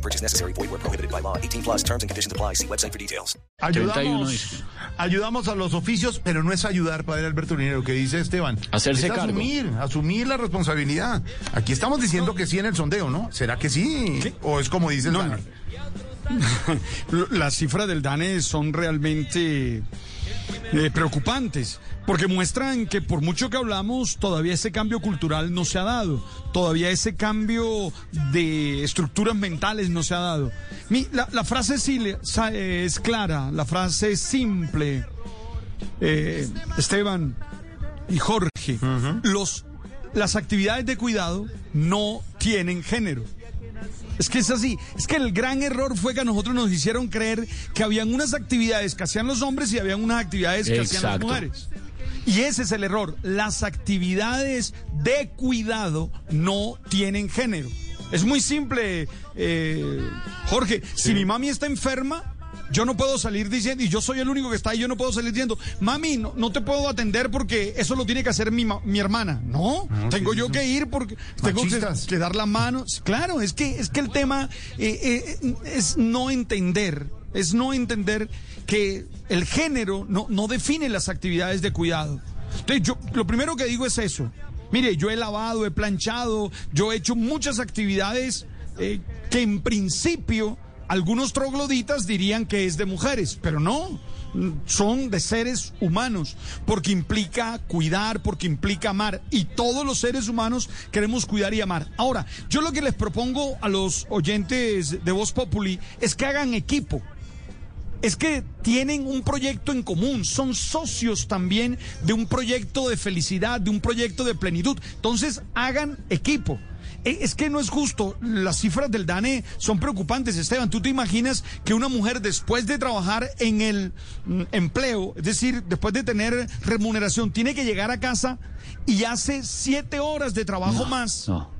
No purchase necessary. Void where prohibited by law. 18 plus terms and conditions apply. See website for details. 31 Ayudamos, ayudamos a los oficios, pero no es ayudar, padre Alberto Linero, que dice Esteban. Hacerse es cargo. asumir, asumir la responsabilidad. Aquí estamos diciendo que sí en el sondeo, ¿no? ¿Será que sí? ¿O es como dice el No, Dani? Las cifras del DANE son realmente eh, preocupantes, porque muestran que por mucho que hablamos, todavía ese cambio cultural no se ha dado, todavía ese cambio de estructuras mentales no se ha dado. Mi- la, la frase eh, es clara, la frase es simple. Eh, Esteban y Jorge, los, las actividades de cuidado no tienen género. Es que es así. Es que el gran error fue que a nosotros nos hicieron creer que habían unas actividades que hacían los hombres y habían unas actividades que hacían las mujeres. Y ese es el error. Las actividades de cuidado no tienen género. Es muy simple, eh, Jorge. Si mi mami está enferma, yo no puedo salir diciendo, y yo soy el único que está ahí, yo no puedo salir diciendo, mami, no, no te puedo atender porque eso lo tiene que hacer mi, mi hermana. No, tengo ¿qué es yo que ir porque tengo que dar la mano. Claro, es que, es que el tema eh, eh, es no entender, es no entender que el género no, no define las actividades de cuidado. Entonces, yo lo primero que digo es eso. Mire, yo he lavado, he planchado, yo he hecho muchas actividades eh, que en principio algunos trogloditas dirían que es de mujeres, pero no, son de seres humanos, porque implica cuidar, porque implica amar, y todos los seres humanos queremos cuidar y amar. Ahora, yo lo que les propongo a los oyentes de Voz Populi es que hagan equipo. Es que tienen un proyecto en común, son socios también de un proyecto de felicidad, de un proyecto de plenitud. Entonces, hagan equipo. E- Es que no es justo, las cifras del DANE son preocupantes, Esteban. ¿Tú te imaginas que una mujer después de trabajar en el mm, empleo, es decir, después de tener remuneración, tiene que llegar a casa y hace siete horas de trabajo más? No.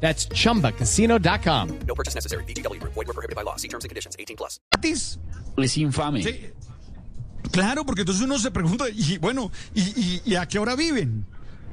That's chumbacasino.com. No purchase necessary. VGW Group. Void were prohibited by law. See terms and conditions. 18 plus. gratis. Es infame. Sí. Claro, porque entonces uno se pregunta, y bueno, ¿y, y- y a qué hora viven?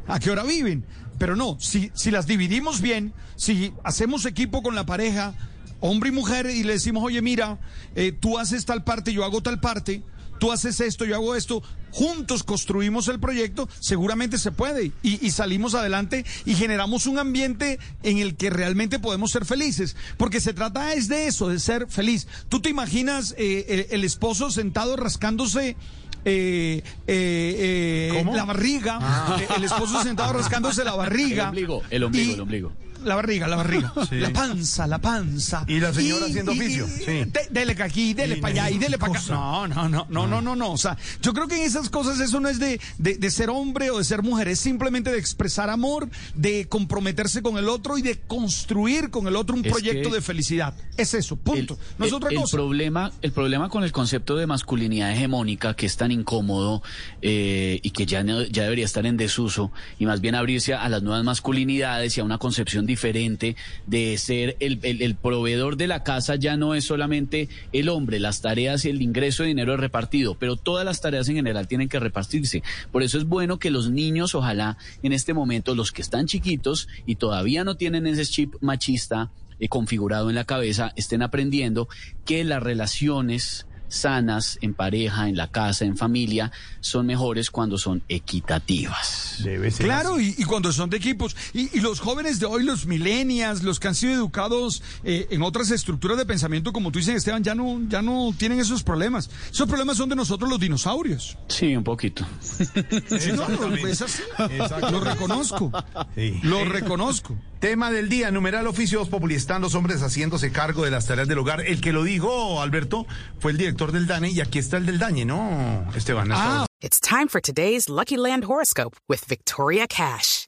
¿A qué hora viven? Pero no, si, si las dividimos bien, si hacemos equipo con la pareja, hombre y mujer, y le decimos, oye, mira, eh, tú haces tal parte, yo hago tal parte, tú haces esto, yo hago esto, juntos construimos el proyecto, seguramente se puede, y, salimos adelante y generamos un ambiente en el que realmente podemos ser felices, porque se trata es de eso, de ser feliz. ¿Tú te imaginas eh, el esposo sentado rascándose eh, eh, eh, la barriga, eh, el esposo sentado rascándose la barriga. El ombligo, el ombligo, Y- el ombligo. La barriga, la barriga. Sí. La panza, la panza. Y la señora haciendo oficio, sí. de- dele aquí, dele para allá y dele para acá. No, no, no, no, no, no, no. O sea, yo creo que en esas cosas eso no es de, de, de ser hombre o de ser mujer, es simplemente de expresar amor, de comprometerse con el otro y de construir con el otro un Es proyecto de felicidad. Es eso, punto. no es el- otra el. Problema, el problema con el concepto de masculinidad hegemónica, que es tan incómodo eh, y que ya, ya debería estar en desuso, y más bien abrirse a las nuevas masculinidades y a una concepción diferente de ser el, el- el proveedor de la casa, ya no es solamente el hombre, las tareas y el ingreso de dinero es repartido, pero todas las tareas en general tienen que repartirse. Por eso es bueno que los niños, ojalá en este momento, los que están chiquitos y todavía no tienen ese chip machista, eh, configurado en la cabeza estén aprendiendo que las relaciones sanas en pareja, en la casa, en familia, son mejores cuando son equitativas. Debe ser Claro, y, y cuando son de equipos. Y, y los jóvenes de hoy, los millennials, los que han sido educados eh, en otras estructuras de pensamiento, como tú dices, Esteban, ya no, ya no tienen esos problemas. Esos problemas son de nosotros los dinosaurios. Sí, un poquito. Sí, no, no, es así. Lo reconozco. Sí. Lo reconozco. Tema del día, numeral oficios populi. Están los hombres haciéndose cargo de las tareas del hogar. El que lo dijo, Alberto, fue el director del DANE y aquí está el del DAñe, ¿no, Esteban? Ah, It's time for today's Lucky Land horoscope with Victoria Cash.